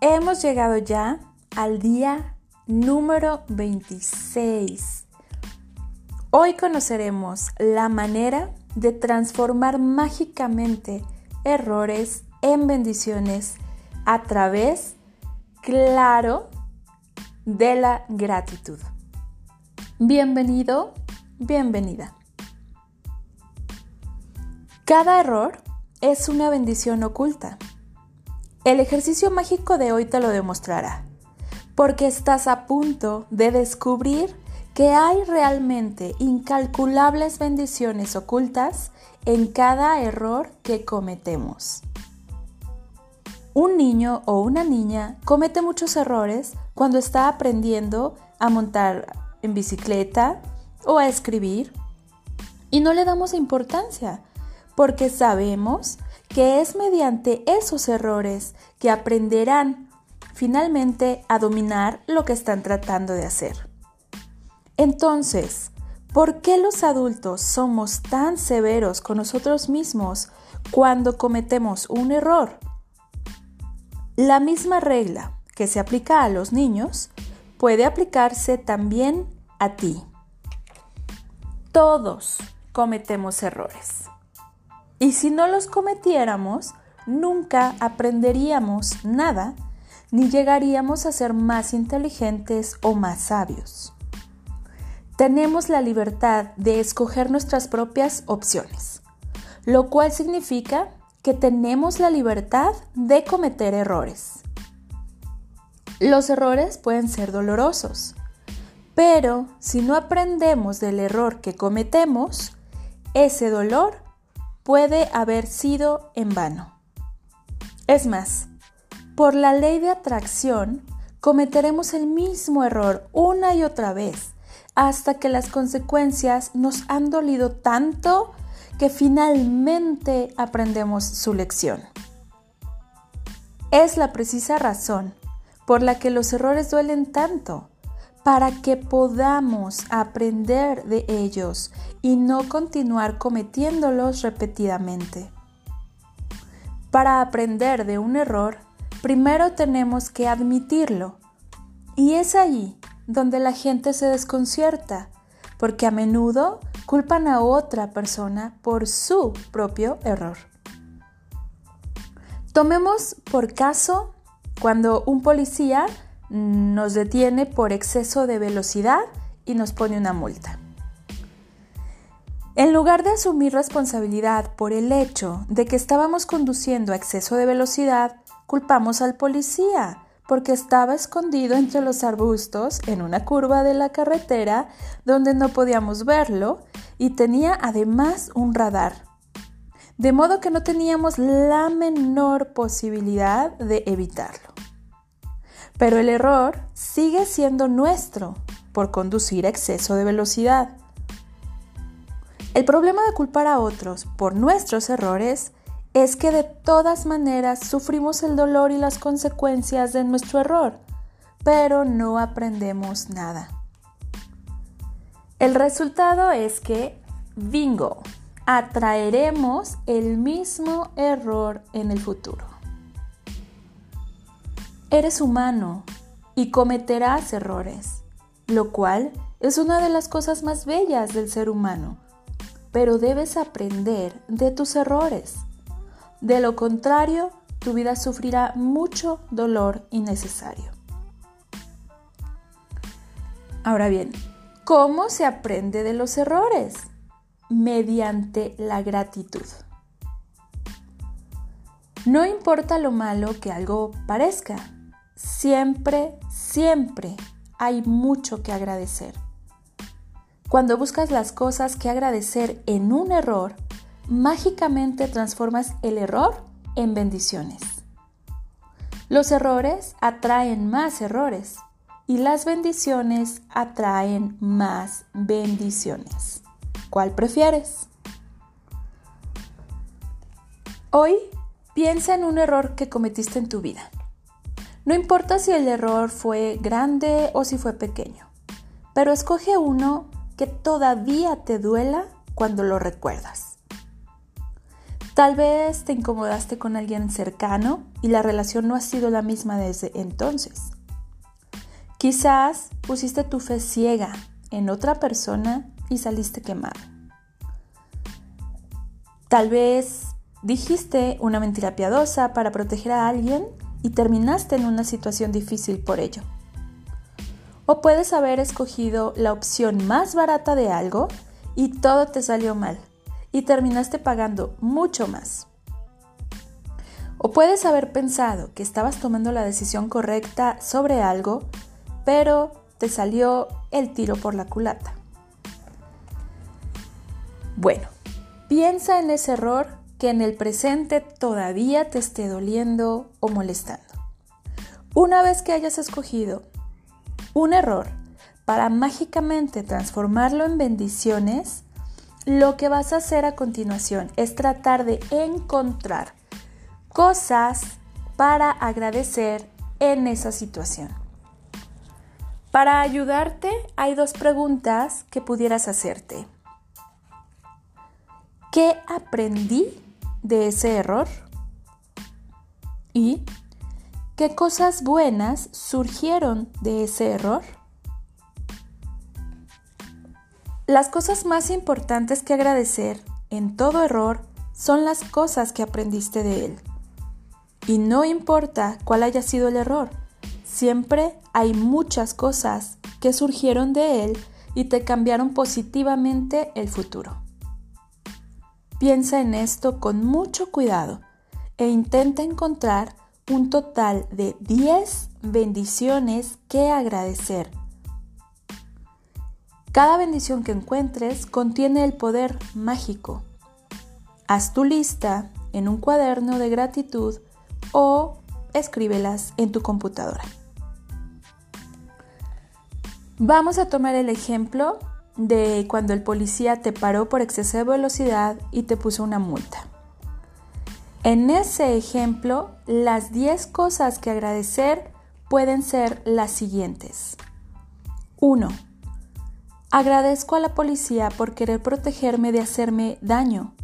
Hemos llegado ya al día número 26. Hoy conoceremos la manera de transformar mágicamente errores en bendiciones a través, claro, de la gratitud. Bienvenido, bienvenida. Cada error es una bendición oculta. El ejercicio mágico de hoy te lo demostrará, porque estás a punto de descubrir que hay realmente incalculables bendiciones ocultas en cada error que cometemos. Un niño o una niña comete muchos errores cuando está aprendiendo a montar en bicicleta o a escribir y no le damos importancia porque sabemos que es mediante esos errores que aprenderán finalmente a dominar lo que están tratando de hacer. Entonces, ¿por qué los adultos somos tan severos con nosotros mismos cuando cometemos un error? La misma regla que se aplica a los niños puede aplicarse también a ti. Todos cometemos errores. Y si no los cometiéramos, nunca aprenderíamos nada ni llegaríamos a ser más inteligentes o más sabios. Tenemos la libertad de escoger nuestras propias opciones, lo cual significa que tenemos la libertad de cometer errores. Los errores pueden ser dolorosos, pero si no aprendemos del error que cometemos, ese dolor puede haber sido en vano. Es más, por la ley de atracción, cometeremos el mismo error una y otra vez, hasta que las consecuencias nos han dolido tanto que finalmente aprendemos su lección. Es la precisa razón por la que los errores duelen tanto, para que podamos aprender de ellos y no continuar cometiéndolos repetidamente. Para aprender de un error, primero tenemos que admitirlo. Y es ahí donde la gente se desconcierta, porque a menudo culpan a otra persona por su propio error. Tomemos por caso cuando un policía nos detiene por exceso de velocidad y nos pone una multa. En lugar de asumir responsabilidad por el hecho de que estábamos conduciendo a exceso de velocidad, culpamos al policía porque estaba escondido entre los arbustos en una curva de la carretera donde no podíamos verlo y tenía además un radar. De modo que no teníamos la menor posibilidad de evitarlo. Pero el error sigue siendo nuestro por conducir a exceso de velocidad. El problema de culpar a otros por nuestros errores es que de todas maneras sufrimos el dolor y las consecuencias de nuestro error, pero no aprendemos nada. El resultado es que, bingo, atraeremos el mismo error en el futuro. Eres humano y cometerás errores, lo cual es una de las cosas más bellas del ser humano, pero debes aprender de tus errores. De lo contrario, tu vida sufrirá mucho dolor innecesario. Ahora bien, ¿cómo se aprende de los errores? Mediante la gratitud. No importa lo malo que algo parezca, Siempre, siempre hay mucho que agradecer. Cuando buscas las cosas que agradecer en un error, mágicamente transformas el error en bendiciones. Los errores atraen más errores y las bendiciones atraen más bendiciones. ¿Cuál prefieres? Hoy piensa en un error que cometiste en tu vida. No importa si el error fue grande o si fue pequeño, pero escoge uno que todavía te duela cuando lo recuerdas. Tal vez te incomodaste con alguien cercano y la relación no ha sido la misma desde entonces. Quizás pusiste tu fe ciega en otra persona y saliste quemado. Tal vez dijiste una mentira piadosa para proteger a alguien y terminaste en una situación difícil por ello. O puedes haber escogido la opción más barata de algo y todo te salió mal y terminaste pagando mucho más. O puedes haber pensado que estabas tomando la decisión correcta sobre algo, pero te salió el tiro por la culata. Bueno, piensa en ese error que en el presente todavía te esté doliendo o molestando. Una vez que hayas escogido un error para mágicamente transformarlo en bendiciones, lo que vas a hacer a continuación es tratar de encontrar cosas para agradecer en esa situación. Para ayudarte hay dos preguntas que pudieras hacerte. ¿Qué aprendí de ese error? ¿Y qué cosas buenas surgieron de ese error? Las cosas más importantes que agradecer en todo error son las cosas que aprendiste de él. Y no importa cuál haya sido el error, siempre hay muchas cosas que surgieron de él y te cambiaron positivamente el futuro. Piensa en esto con mucho cuidado e intenta encontrar un total de 10 bendiciones que agradecer cada bendición que encuentres contiene el poder mágico. Haz tu lista en un cuaderno de gratitud o escríbelas en tu computadora. Vamos a tomar el ejemplo de cuando el policía te paró por exceso de velocidad y te puso una multa. En ese ejemplo, las 10 cosas que agradecer pueden ser las siguientes. 1 Agradezco a la policía por querer protegerme de hacerme daño,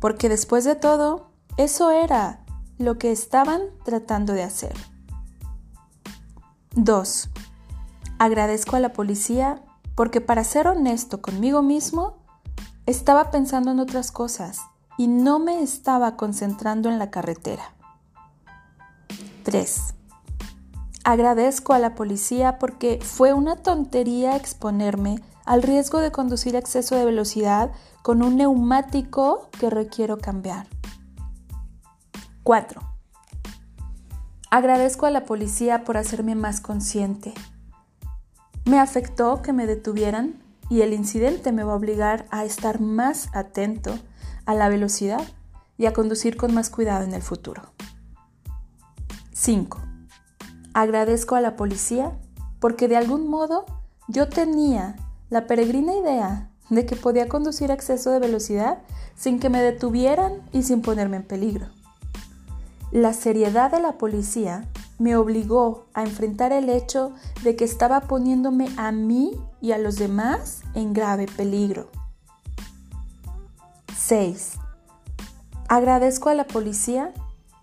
porque después de todo, eso era lo que estaban tratando de hacer. 2. Agradezco a la policía porque para ser honesto conmigo mismo, estaba pensando en otras cosas y no me estaba concentrando en la carretera. 3. Agradezco a la policía porque fue una tontería exponerme al riesgo de conducir a exceso de velocidad con un neumático que requiero cambiar. 4. Agradezco a la policía por hacerme más consciente. Me afectó que me detuvieran y el incidente me va a obligar a estar más atento a la velocidad y a conducir con más cuidado en el futuro. 5. Agradezco a la policía porque de algún modo yo tenía la peregrina idea de que podía conducir a exceso de velocidad sin que me detuvieran y sin ponerme en peligro. La seriedad de la policía me obligó a enfrentar el hecho de que estaba poniéndome a mí y a los demás en grave peligro. 6. Agradezco a la policía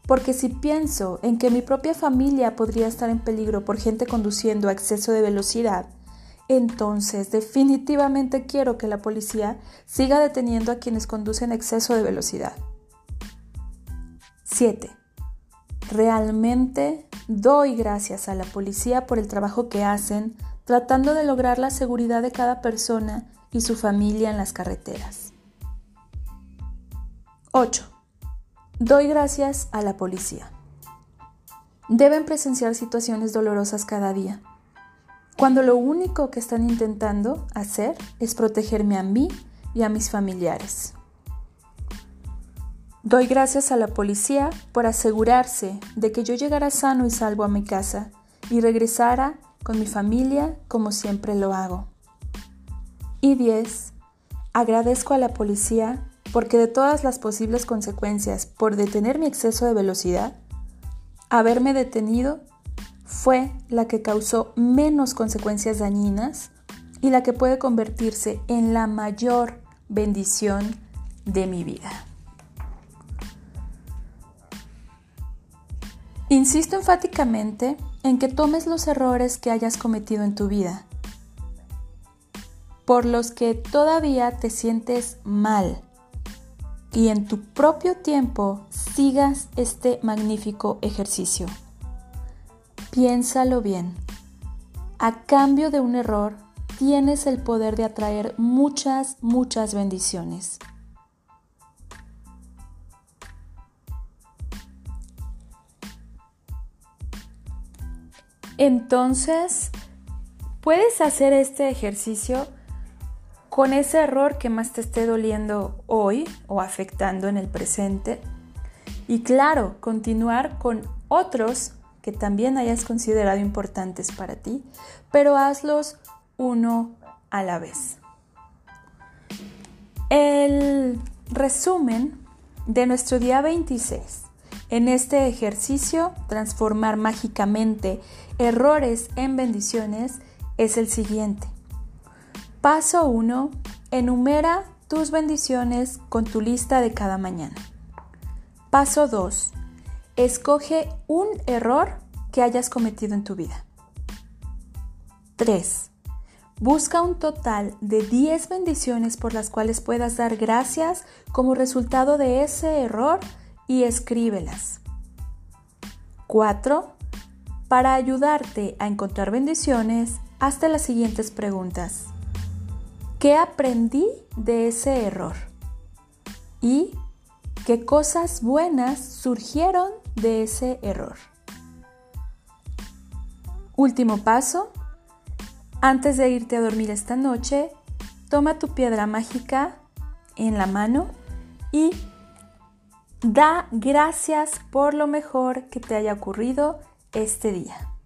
porque si pienso en que mi propia familia podría estar en peligro por gente conduciendo a exceso de velocidad, entonces definitivamente quiero que la policía siga deteniendo a quienes conducen exceso de velocidad. 7. Realmente doy gracias a la policía por el trabajo que hacen tratando de lograr la seguridad de cada persona y su familia en las carreteras. 8. Doy gracias a la policía. Deben presenciar situaciones dolorosas cada día cuando lo único que están intentando hacer es protegerme a mí y a mis familiares. Doy gracias a la policía por asegurarse de que yo llegara sano y salvo a mi casa y regresara con mi familia como siempre lo hago. Y 10. Agradezco a la policía porque de todas las posibles consecuencias por detener mi exceso de velocidad, haberme detenido fue la que causó menos consecuencias dañinas y la que puede convertirse en la mayor bendición de mi vida. Insisto enfáticamente en que tomes los errores que hayas cometido en tu vida, por los que todavía te sientes mal, y en tu propio tiempo sigas este magnífico ejercicio. Piénsalo bien. A cambio de un error, tienes el poder de atraer muchas, muchas bendiciones. Entonces, puedes hacer este ejercicio con ese error que más te esté doliendo hoy o afectando en el presente. Y claro, continuar con otros que también hayas considerado importantes para ti, pero hazlos uno a la vez. El resumen de nuestro día 26 en este ejercicio, transformar mágicamente errores en bendiciones es el siguiente. Paso 1. Enumera tus bendiciones con tu lista de cada mañana. Paso 2. Escoge un error que hayas cometido en tu vida. 3. Busca un total de 10 bendiciones por las cuales puedas dar gracias como resultado de ese error y escríbelas. 4. Para ayudarte a encontrar bendiciones, hazte las siguientes preguntas. ¿Qué aprendí de ese error? ¿Y qué cosas buenas surgieron de ese error? Último paso. Antes de irte a dormir esta noche, toma tu piedra mágica en la mano y Da gracias por lo mejor que te haya ocurrido este día.